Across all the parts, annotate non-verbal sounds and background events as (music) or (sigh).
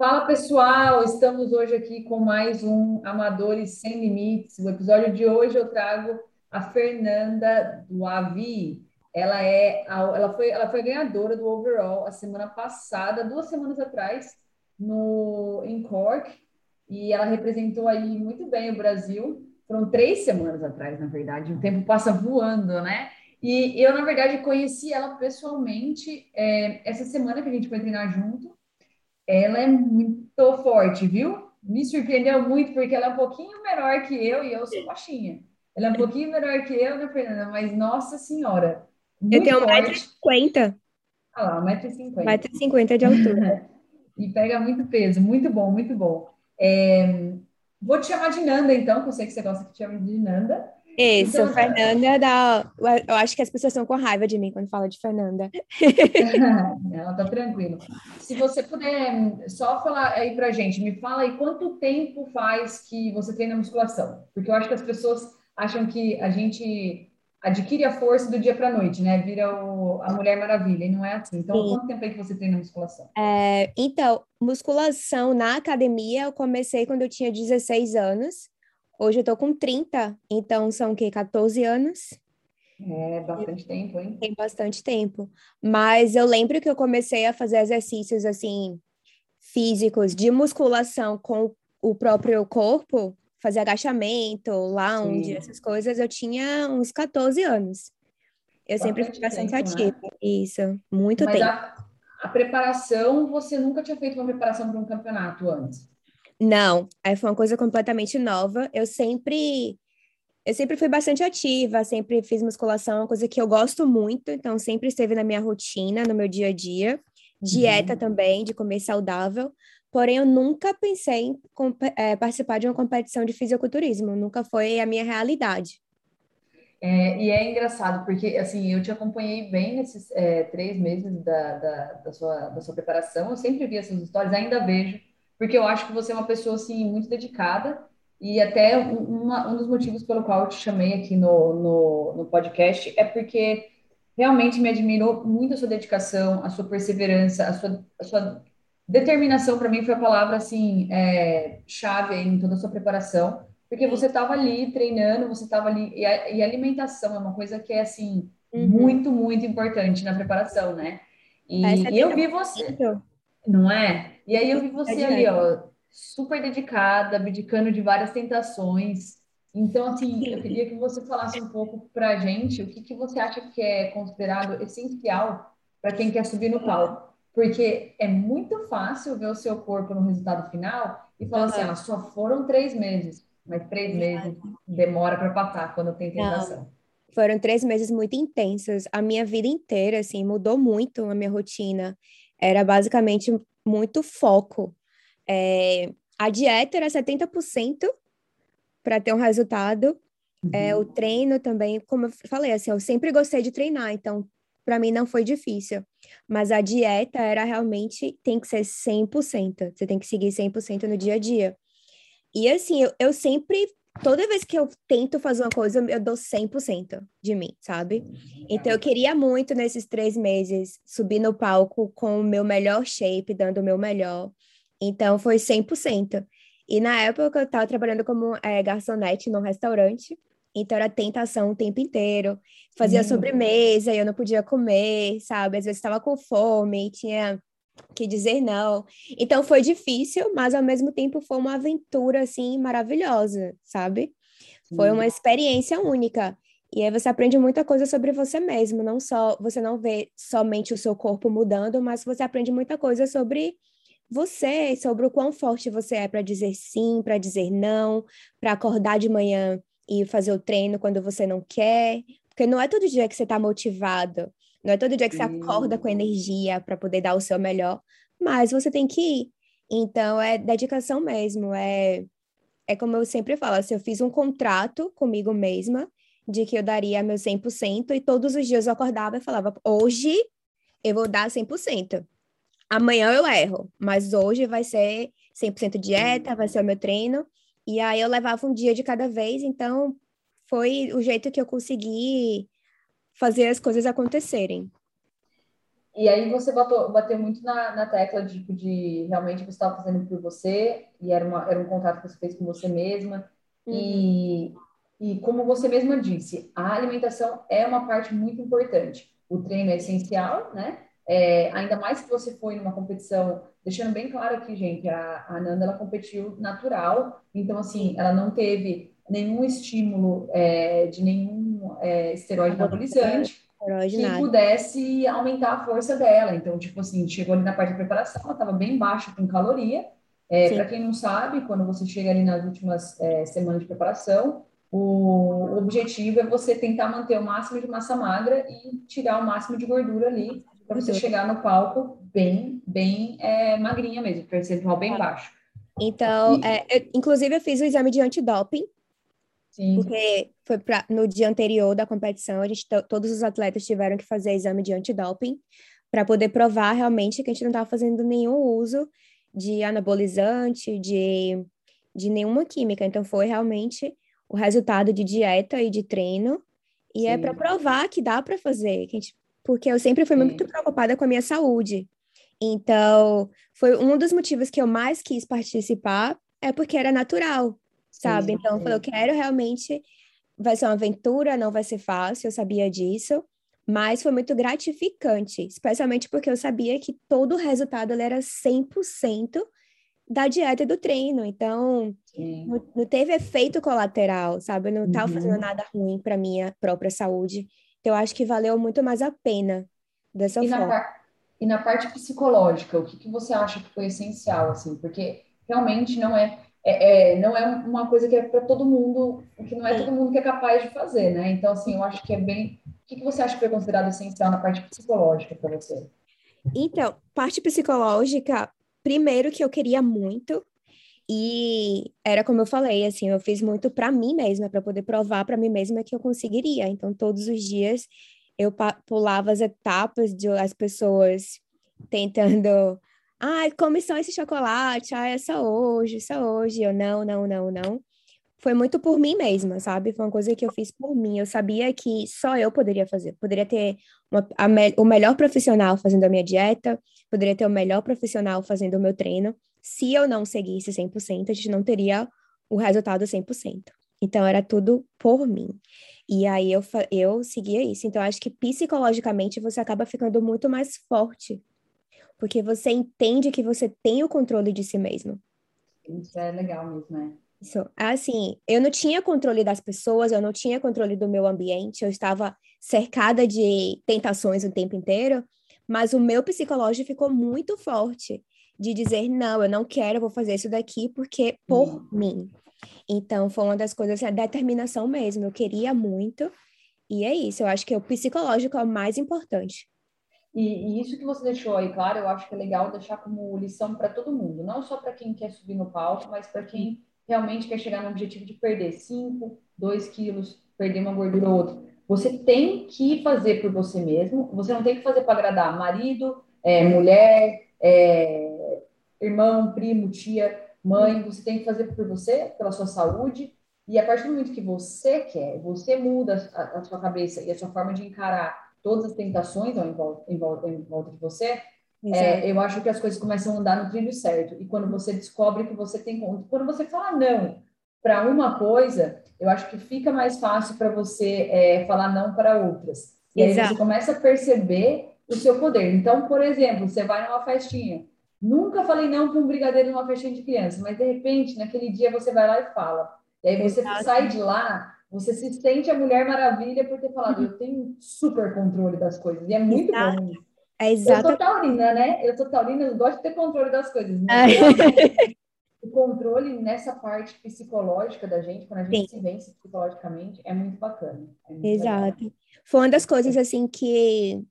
Fala pessoal, estamos hoje aqui com mais um Amadores Sem Limites. O episódio de hoje eu trago a Fernanda do Avi. Ela é, ela foi, ela foi ganhadora do overall a semana passada, duas semanas atrás, no em Cork, e ela representou aí muito bem o Brasil. Foram três semanas atrás, na verdade. O tempo passa voando, né? E eu, na verdade, conheci ela pessoalmente é, essa semana que a gente foi treinar junto. Ela é muito forte, viu? Me surpreendeu muito, porque ela é um pouquinho menor que eu e eu sou baixinha. Ela é um pouquinho menor que eu, né, Fernanda? Mas, nossa senhora, eu tenho 1,50m. Ah lá, 1,50m. 1,50m de altura. (laughs) e pega muito peso, muito bom, muito bom. É... Vou te chamar de Nanda, então, que eu sei que você gosta que te chame de Nanda. Isso, então, Fernanda. Eu acho que as pessoas estão com raiva de mim quando fala de Fernanda. (laughs) Ela tá tranquilo. Se você puder só falar aí pra gente, me fala aí quanto tempo faz que você treina musculação? Porque eu acho que as pessoas acham que a gente adquire a força do dia para noite, né? Vira o, a Mulher Maravilha, e não é assim. Então, Sim. quanto tempo é que você treina musculação? É, então, musculação na academia eu comecei quando eu tinha 16 anos. Hoje eu tô com 30, então são o quê? 14 anos? É, bastante tempo, hein? Tem bastante tempo. Mas eu lembro que eu comecei a fazer exercícios, assim, físicos de musculação com o próprio corpo, fazer agachamento, lounge, Sim. essas coisas, eu tinha uns 14 anos. Eu bastante sempre fui bastante tempo, ativa. Né? Isso, muito Mas tempo. A, a preparação, você nunca tinha feito uma preparação para um campeonato antes? Não, aí foi uma coisa completamente nova. Eu sempre eu sempre fui bastante ativa, sempre fiz musculação, uma coisa que eu gosto muito, então sempre esteve na minha rotina, no meu dia a dia. Dieta uhum. também, de comer saudável. Porém, eu nunca pensei em é, participar de uma competição de fisiculturismo, nunca foi a minha realidade. É, e é engraçado, porque assim, eu te acompanhei bem nesses é, três meses da, da, da, sua, da sua preparação, eu sempre vi essas histórias, ainda vejo porque eu acho que você é uma pessoa assim muito dedicada e até uma, um dos motivos pelo qual eu te chamei aqui no, no, no, podcast é porque realmente me admirou muito a sua dedicação, a sua perseverança, a sua, a sua determinação para mim foi a palavra assim é, chave em toda a sua preparação, porque você estava ali treinando, você estava ali e a, e alimentação é uma coisa que é assim uhum. muito muito importante na preparação, né? E, e eu vi você, não é? E aí eu vi você ali, ó, super dedicada, abdicando de várias tentações. Então, assim, eu queria que você falasse um pouco para a gente o que, que você acha que é considerado essencial para quem quer subir no palco. Porque é muito fácil ver o seu corpo no resultado final e falar uhum. assim, ah, só foram três meses, mas três meses demora para passar quando tem tentação. Não. Foram três meses muito intensos. A minha vida inteira, assim, mudou muito a minha rotina. Era basicamente muito foco. É, a dieta era 70% para ter um resultado. Uhum. É, o treino também, como eu falei, assim, eu sempre gostei de treinar, então para mim não foi difícil. Mas a dieta era realmente, tem que ser 100%. Você tem que seguir 100% no dia a dia. E assim, eu, eu sempre toda vez que eu tento fazer uma coisa, eu dou 100% de mim, sabe? Então, eu queria muito, nesses três meses, subir no palco com o meu melhor shape, dando o meu melhor. Então, foi 100%. E na época, eu estava trabalhando como é, garçonete num restaurante. Então, era tentação o tempo inteiro. Fazia hum. sobremesa e eu não podia comer, sabe? Às vezes, estava com fome, tinha que dizer não. Então foi difícil, mas ao mesmo tempo foi uma aventura assim maravilhosa, sabe? Foi uma experiência única. E aí você aprende muita coisa sobre você mesmo, não só você não vê somente o seu corpo mudando, mas você aprende muita coisa sobre você, sobre o quão forte você é para dizer sim, para dizer não, para acordar de manhã e fazer o treino quando você não quer, porque não é todo dia que você está motivado. Não é todo dia que você acorda com energia para poder dar o seu melhor, mas você tem que ir. Então, é dedicação mesmo. É, é como eu sempre falo, assim, eu fiz um contrato comigo mesma de que eu daria meu 100% e todos os dias eu acordava e falava, hoje eu vou dar 100%. Amanhã eu erro, mas hoje vai ser 100% dieta, vai ser o meu treino. E aí eu levava um dia de cada vez, então foi o jeito que eu consegui fazer as coisas acontecerem. E aí você bateu, bateu muito na, na tecla de, tipo, de realmente você estava fazendo por você, e era, uma, era um contrato que você fez com você mesma. Uhum. E, e como você mesma disse, a alimentação é uma parte muito importante. O treino é essencial, né? É, ainda mais que você foi numa competição, deixando bem claro aqui, gente, a, a Nanda ela competiu natural, então assim, ela não teve nenhum estímulo é, de nenhum é, esteroide anabolizante que pudesse aumentar a força dela. Então, tipo assim, chegou ali na parte de preparação, ela estava bem baixa com caloria. É, Para quem não sabe, quando você chega ali nas últimas é, semanas de preparação, o objetivo é você tentar manter o máximo de massa magra e tirar o máximo de gordura ali para você chegar no palco bem, bem é, magrinha mesmo, percentual bem baixo. Então, e... é, eu, inclusive eu fiz o exame de antidoping Sim. Porque foi pra, no dia anterior da competição, a gente, todos os atletas tiveram que fazer exame de antidoping para poder provar realmente que a gente não estava fazendo nenhum uso de anabolizante, de, de nenhuma química. Então, foi realmente o resultado de dieta e de treino. E é Sim. é para provar que dá para fazer. Que gente, porque eu sempre fui Sim. muito preocupada com a minha saúde. Então, foi um dos motivos que eu mais quis participar, é porque era natural sabe? Sim, então, eu falei, eu quero realmente, vai ser uma aventura, não vai ser fácil, eu sabia disso, mas foi muito gratificante, especialmente porque eu sabia que todo o resultado era 100% da dieta e do treino, então não, não, teve efeito colateral, sabe? Eu não estava uhum. fazendo nada ruim para minha própria saúde, então eu acho que valeu muito mais a pena dessa e forma. Na e na parte psicológica, o que, que você acha que foi essencial, assim? Porque realmente não é é, é, não é uma coisa que é para todo mundo, que não é todo mundo que é capaz de fazer, né? Então, assim, eu acho que é bem. O que, que você acha que foi considerado essencial na parte psicológica para você? Então, parte psicológica, primeiro que eu queria muito, e era como eu falei, assim, eu fiz muito para mim mesma, para poder provar para mim mesma que eu conseguiria. Então, todos os dias eu pulava as etapas de as pessoas tentando Ai, come só esse chocolate, ai, é só hoje, só hoje. Eu, não, não, não, não. Foi muito por mim mesma, sabe? Foi uma coisa que eu fiz por mim. Eu sabia que só eu poderia fazer. Poderia ter uma, a, o melhor profissional fazendo a minha dieta, poderia ter o melhor profissional fazendo o meu treino. Se eu não seguisse 100%, a gente não teria o resultado 100%. Então, era tudo por mim. E aí, eu, eu seguia isso. Então, acho que psicologicamente você acaba ficando muito mais forte porque você entende que você tem o controle de si mesmo. Isso é legal mesmo, né? Isso. Assim, eu não tinha controle das pessoas, eu não tinha controle do meu ambiente, eu estava cercada de tentações o tempo inteiro, mas o meu psicológico ficou muito forte de dizer, não, eu não quero, eu vou fazer isso daqui porque por hum. mim. Então, foi uma das coisas, a determinação mesmo, eu queria muito, e é isso, eu acho que o psicológico é o mais importante. E, e, isso que você deixou aí claro, eu acho que é legal deixar como lição para todo mundo, não só para quem quer subir no palco, mas para quem realmente quer chegar no objetivo de perder 5, 2 quilos, perder uma gordura ou outra. Você tem que fazer por você mesmo, você não tem que fazer para agradar marido, é, mulher, é, irmão, primo, tia, mãe, você tem que fazer por você, pela sua saúde, e a partir do momento que você quer, você muda a, a sua cabeça e a sua forma de encarar todas as tentações em volta, em volta, em volta de você, é, eu acho que as coisas começam a andar no trilho certo. E quando você descobre que você tem quando você fala não para uma coisa, eu acho que fica mais fácil para você é, falar não para outras. E Exato. aí você começa a perceber o seu poder. Então, por exemplo, você vai numa festinha. Nunca falei não para um brigadeiro numa festinha de criança, mas de repente, naquele dia, você vai lá e fala. E aí você Exato. sai de lá você se sente a Mulher Maravilha por ter falado, eu tenho super controle das coisas. E é muito Exato. bom. É exato. Eu sou taurina, né? Eu sou taurina, eu gosto de ter controle das coisas. É. o controle nessa parte psicológica da gente, quando a gente Sim. se vence psicologicamente, é muito bacana. É muito exato. Foi uma das coisas, assim, que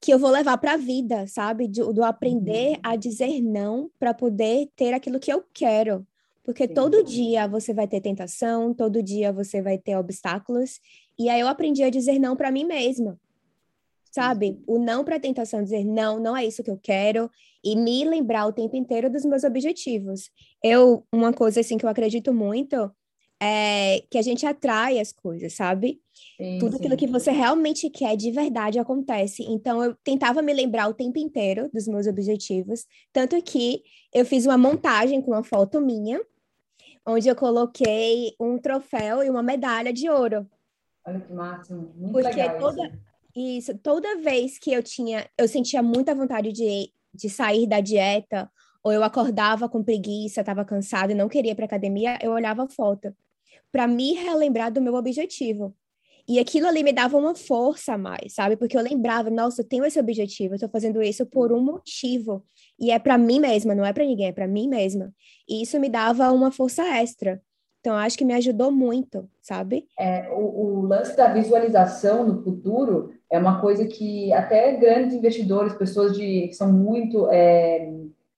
que eu vou levar para a vida, sabe? Do, do aprender uhum. a dizer não para poder ter aquilo que eu quero. Porque Sim. todo dia você vai ter tentação, todo dia você vai ter obstáculos. E aí eu aprendi a dizer não para mim mesma. Sabe? O não para a tentação, dizer não, não é isso que eu quero e me lembrar o tempo inteiro dos meus objetivos. Eu, uma coisa assim que eu acredito muito é, que a gente atrai as coisas, sabe? Sim, Tudo sim. aquilo que você realmente quer de verdade acontece. Então, eu tentava me lembrar o tempo inteiro dos meus objetivos. Tanto que eu fiz uma montagem com uma foto minha, onde eu coloquei um troféu e uma medalha de ouro. Olha que máximo. Muito Porque legal toda, isso. isso, toda vez que eu tinha, eu sentia muita vontade de, de sair da dieta, ou eu acordava com preguiça, estava cansada e não queria ir para academia, eu olhava a foto para me relembrar do meu objetivo. E aquilo ali me dava uma força a mais, sabe? Porque eu lembrava, nossa, eu tenho esse objetivo, eu estou fazendo isso por um motivo. E é para mim mesma, não é para ninguém, é para mim mesma. E isso me dava uma força extra. Então, acho que me ajudou muito, sabe? É, o, o, lance da visualização no futuro é uma coisa que até grandes investidores, pessoas de, que são muito é,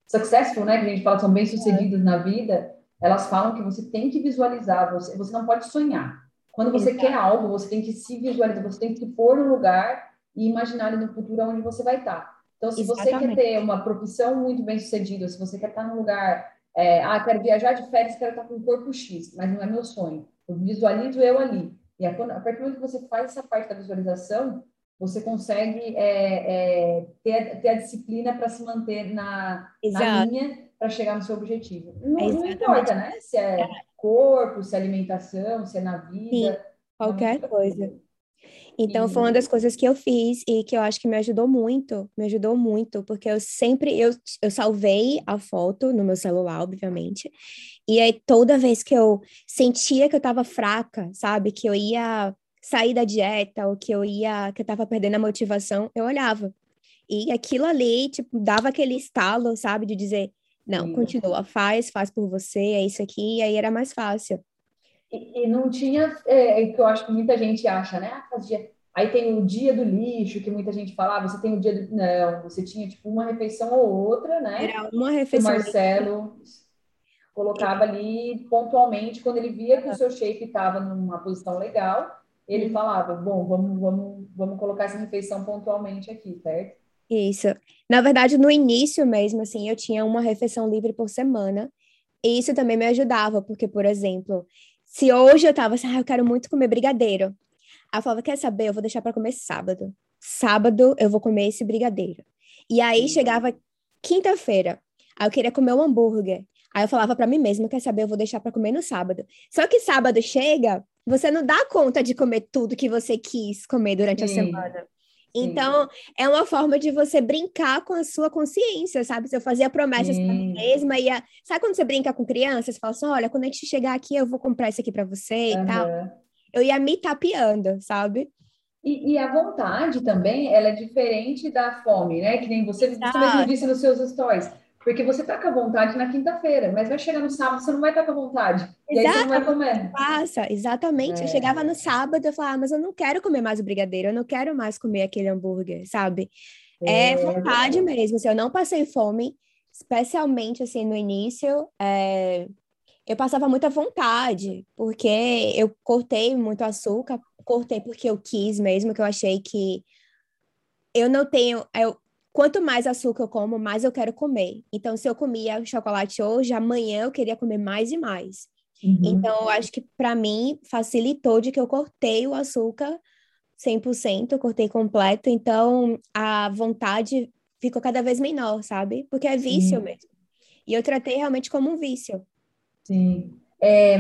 successful, né? Que a gente fala que são bem-sucedidos é. na vida, elas falam que você tem que visualizar, você, você não pode sonhar. Quando você Exato. quer algo, você tem que se visualizar, você tem que pôr no lugar e imaginar no futuro onde você vai estar. Então, se Exatamente. você quer ter uma profissão muito bem sucedida, se você quer estar num lugar, é, ah, quero viajar de férias, quero estar com um corpo X, mas não é meu sonho. Eu visualizo eu ali. E a, a partir do momento que você faz essa parte da visualização, você consegue é, é, ter, ter, a disciplina para se manter na, na linha para chegar no seu objetivo. Não, não, importa, né? Se é, corpo, se é alimentação, se é na vida. Sim, qualquer coisa. Então, foi uma das coisas que eu fiz e que eu acho que me ajudou muito, me ajudou muito, porque eu sempre, eu, eu salvei a foto no meu celular, obviamente, e aí toda vez que eu sentia que eu estava fraca, sabe, que eu ia sair da dieta, ou que eu ia, que eu estava perdendo a motivação, eu olhava. E aquilo ali, tipo, dava aquele estalo, sabe, de dizer, não, continua, faz, faz por você, é isso aqui, e aí era mais fácil. E, e não tinha, é, é, que eu acho que muita gente acha, né? Ah, aí tem o dia do lixo, que muita gente fala, ah, você tem o dia do... Não, você tinha, tipo, uma refeição ou outra, né? Era uma refeição. O Marcelo colocava ali pontualmente, quando ele via que o seu shape estava numa posição legal, ele uhum. falava, bom, vamos, vamos, vamos colocar essa refeição pontualmente aqui, certo? Isso. Na verdade, no início mesmo, assim, eu tinha uma refeição livre por semana. E isso também me ajudava, porque, por exemplo, se hoje eu tava assim, ah, eu quero muito comer brigadeiro. Aí eu falava, quer saber? Eu vou deixar para comer sábado. Sábado eu vou comer esse brigadeiro. E aí chegava quinta-feira, aí eu queria comer um hambúrguer. Aí eu falava para mim mesma, quer saber? Eu vou deixar para comer no sábado. Só que sábado chega, você não dá conta de comer tudo que você quis comer durante Sim. a semana. Então, é uma forma de você brincar com a sua consciência, sabe? Se eu fazia promessas para mim mesma, ia. Sabe quando você brinca com crianças? Você fala assim: olha, quando a gente chegar aqui, eu vou comprar isso aqui para você uhum. e tal. Eu ia me tapeando, sabe? E, e, a vontade também, ela é diferente da fome, né? Que nem você, você mesmo disse nos seus stories. Porque você tá com a vontade na quinta-feira, mas vai chegar no sábado, você não vai estar tá com a vontade. E vai comer. Passa, exatamente. É. Eu chegava no sábado, eu falava, ah, mas eu não quero comer mais o brigadeiro, eu não quero mais comer aquele hambúrguer, sabe? É, é vontade é. mesmo. Assim, eu não passei fome, especialmente assim no início. É... Eu passava muita vontade, porque eu cortei muito açúcar, cortei porque eu quis mesmo, que eu achei que eu não tenho. Eu, quanto mais açúcar eu como, mais eu quero comer. Então, se eu comia chocolate hoje, amanhã eu queria comer mais e mais. Uhum. Então, eu acho que para mim facilitou de que eu cortei o açúcar 100%, eu cortei completo. Então, a vontade ficou cada vez menor, sabe? Porque é vício Sim. mesmo. E eu tratei realmente como um vício. Sim. É,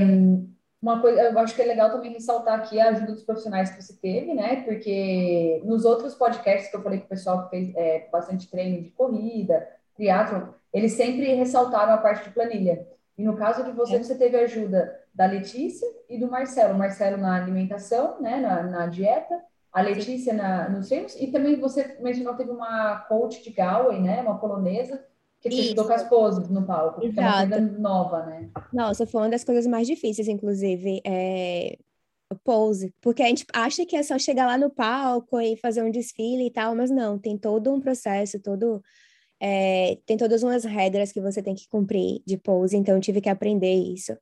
uma coisa, eu acho que é legal também ressaltar aqui a ajuda dos profissionais que você teve, né? Porque nos outros podcasts que eu falei com o pessoal que fez é, bastante treino de corrida, triatlon, eles sempre ressaltaram a parte de planilha. E no caso de você, é. você teve ajuda da Letícia e do Marcelo. O Marcelo na alimentação, né? Na, na dieta, a Letícia na, nos treinos, e também você mencionou teve uma coach de Galway, né? Uma polonesa, que te ajudou com as poses no palco, Exato. que é uma coisa nova, né? Nossa, foi uma das coisas mais difíceis, inclusive, é... pose, porque a gente acha que é só chegar lá no palco e fazer um desfile e tal, mas não, tem todo um processo, todo... É... tem todas umas regras que você tem que cumprir de pose, então eu tive que aprender isso.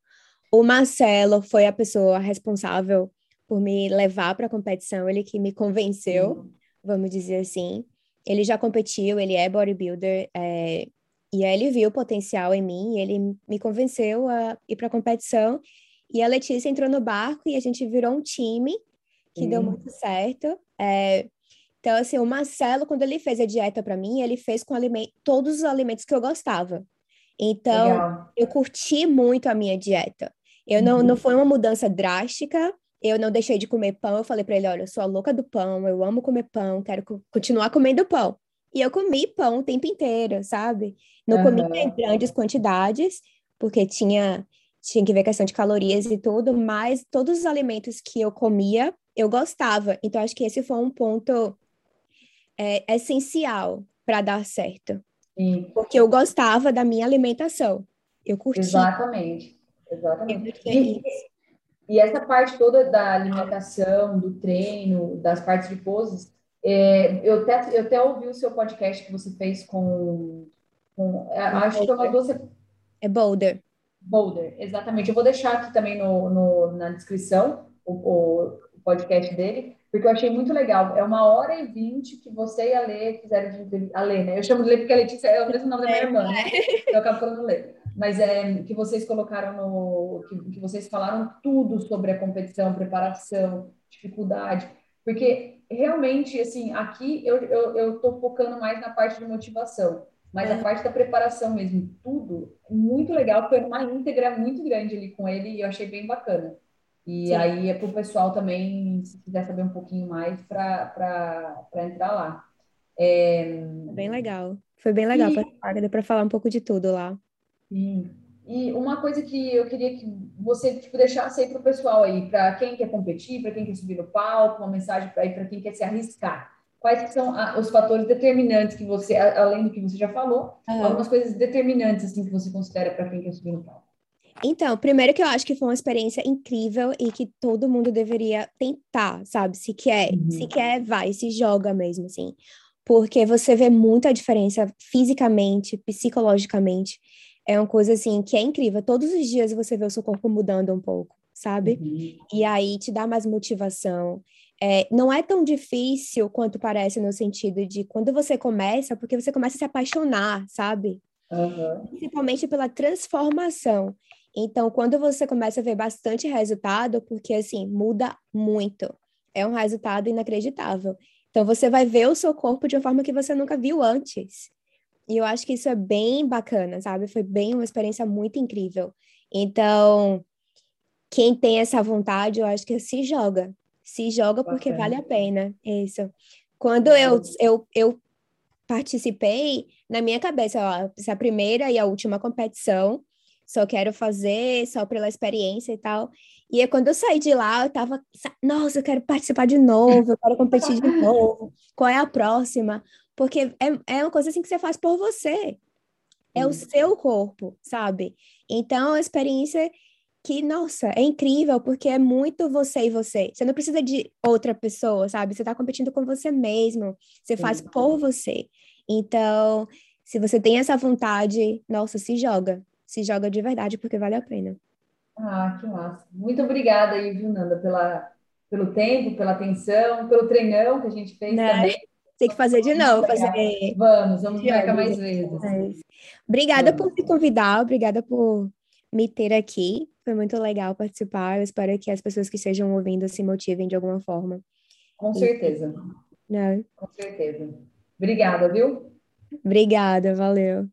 O Marcelo foi a pessoa responsável por me levar para a competição, ele que me convenceu, uhum. vamos dizer assim. Ele já competiu, ele é bodybuilder, é, e aí ele viu o potencial em mim e ele me convenceu a ir para a competição. E a Letícia entrou no barco e a gente virou um time que deu muito certo. É, então, assim, o Marcelo, quando ele fez a dieta para mim, ele fez com todos os alimentos que eu gostava. Então, Legal. eu curti muito a minha dieta. Eu não, uhum. não foi uma mudança drástica, eu não deixei de comer pão. Eu falei para ele: olha, eu sou a louca do pão, eu amo comer pão, quero co continuar comendo pão. E eu comi pão o tempo inteiro, sabe? Não uhum. comi em grandes quantidades, porque tinha, tinha que ver questão de calorias e tudo, mas todos os alimentos que eu comia, eu gostava. Então, acho que esse foi um ponto é, essencial para dar certo. Sim. Porque eu gostava da minha alimentação. Eu curtia. Exatamente. Exatamente. E, e, essa parte toda da alimentação, do treino, das partes de poses, é, eu, até, eu até ouvi o seu podcast que você fez com. com é, acho que é uma doce. É Boulder. Boulder, exatamente. Eu vou deixar aqui também no, no na descrição o, o, podcast dele, porque eu achei muito legal. É uma hora e vinte que você e a Lê fizeram de a Lê, né? Eu chamo de Lê porque a Letícia é o mesmo nome da minha irmã, né? Eu acabo falando Lê mas é que vocês colocaram no que, que vocês falaram tudo sobre a competição, preparação, dificuldade, porque realmente assim aqui eu eu, eu tô focando mais na parte de motivação, mas é. a parte da preparação mesmo, tudo muito legal, foi uma íntegra muito grande ali com ele e eu achei bem bacana. E Sim. aí é para o pessoal também, se quiser saber um pouquinho mais, para entrar lá. É... Bem legal. Foi bem legal e... para falar um pouco de tudo lá. Sim. E uma coisa que eu queria que você tipo, deixasse aí para o pessoal aí, para quem quer competir, para quem quer subir no palco, uma mensagem para quem quer se arriscar. Quais são os fatores determinantes que você, além do que você já falou, uhum. algumas coisas determinantes assim que você considera para quem quer subir no palco? Então, primeiro que eu acho que foi uma experiência incrível e que todo mundo deveria tentar, sabe? Se quer, uhum. se quer, vai, se joga mesmo, assim. Porque você vê muita diferença fisicamente, psicologicamente é uma coisa assim que é incrível. Todos os dias você vê o seu corpo mudando um pouco, sabe? Uhum. E aí te dá mais motivação. É, não é tão difícil quanto parece no sentido de quando você começa, porque você começa a se apaixonar, sabe? Uhum. Principalmente pela transformação. Então, quando você começa a ver bastante resultado, porque assim, muda muito. É um resultado inacreditável. Então, você vai ver o seu corpo de uma forma que você nunca viu antes. E eu acho que isso é bem bacana, sabe? Foi bem uma experiência muito incrível. Então, quem tem essa vontade, eu acho que se joga. Se joga porque bacana. vale a pena. Isso. Quando eu, eu, eu participei, na minha cabeça, ó, essa a primeira e a última competição, só quero fazer, só pela experiência e tal. E aí, quando eu saí de lá, eu tava, nossa, eu quero participar de novo, eu quero competir de (laughs) novo. Qual é a próxima? Porque é, é uma coisa assim que você faz por você. É o seu corpo, sabe? Então, é uma experiência que, nossa, é incrível, porque é muito você e você. Você não precisa de outra pessoa, sabe? Você está competindo com você mesmo. Você Sim. faz por você. Então, se você tem essa vontade, nossa, se joga. Se joga de verdade, porque vale a pena. Ah, que massa. Muito obrigada aí, viu, Nanda, pela, pelo tempo, pela atenção, pelo treinão que a gente fez né? também. Tem que fazer de novo. Fazer... Vamos, vamos marcar mais vezes. É obrigada vamos. por me convidar, obrigada por me ter aqui. Foi muito legal participar. Eu espero que as pessoas que estejam ouvindo se motivem de alguma forma. Com certeza. Né? Com certeza. Obrigada, viu? Obrigada, valeu.